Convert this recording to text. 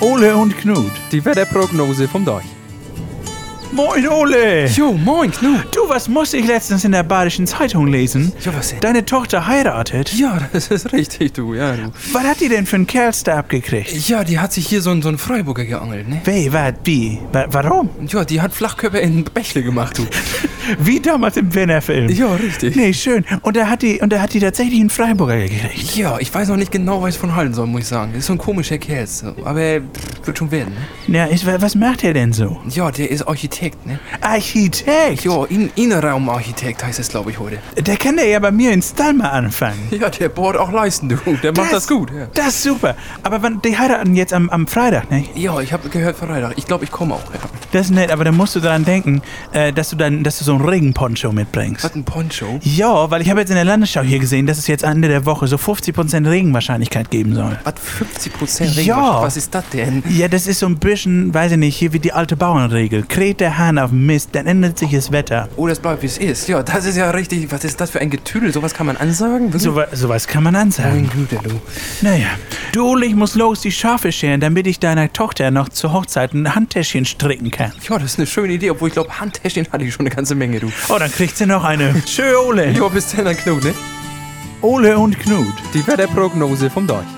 Ole und Knut. Die Wetterprognose vom Deich. Moin, Ole. Jo, moin, Knut. Du, was musste ich letztens in der Badischen Zeitung lesen? Ja, was denn? Deine Tochter heiratet. Ja, das ist richtig, du, ja, du. Was hat die denn für einen Kerlstab gekriegt? Ja, die hat sich hier so, einen- so einen Freiburger geangelt, ne? Weh, was, wie? Wa warum? Ja, die hat Flachkörper in Bächle gemacht, du. Wie damals im Werner-Film. Ja, richtig. Nee, schön. Und da hat die, und da hat die tatsächlich einen Freiburger gekriegt. Ja, ich weiß noch nicht genau, was ich von halten soll, muss ich sagen. Ist so ein komischer Kerl, so. aber pff, wird schon werden, ne? Ja, wa- was macht er denn so? Ja, der ist Architekt, ne? Architekt. Ja, In Innenraumarchitekt heißt es, glaube ich, heute. Der kann der ja bei mir in Stall mal anfangen. Ja, der bohrt auch leisten, du. Der macht das, gut, ja. Das ist super. Aber wann, die heiraten jetzt am, am Freitag, ne? Ja, ich habe gehört Freitag. Ich glaube, ich komme auch. Ja. Das ist nett, aber dann musst du daran denken, äh, dass du dann, dass du so einen Regenponcho mitbringst. Was ein Poncho? Ja, weil ich habe jetzt in der Landesschau hier gesehen, dass es jetzt Ende der Woche so 50% Regenwahrscheinlichkeit geben soll. Was 50 Prozent Ja. Was ist das denn? Ja, das ist so ein bisschen, weiß ich nicht, hier wie die alte Bauernregel. Kräht der Hahn auf Mist, dann ändert sich das Wetter. Oh, das bleibt wie es ist. Ja, das ist ja richtig. Was ist das für ein Getüdel? Sowas kann man ansagen? So, wa- sowas kann man ansagen. Mein Güte, du. Naja. Du, Ole, ich muss los die Schafe scheren, damit ich deiner Tochter noch zur Hochzeit ein Handtäschchen stricken kann. Ja, das ist eine schöne Idee, obwohl ich glaube, Handtäschchen hatte ich schon eine ganze Menge, du. Oh, dann kriegt sie noch eine. Tschö, Ole. Ja, bis dann, Knut, ne? Ole und Knut. Die Wetterprognose vom Deich.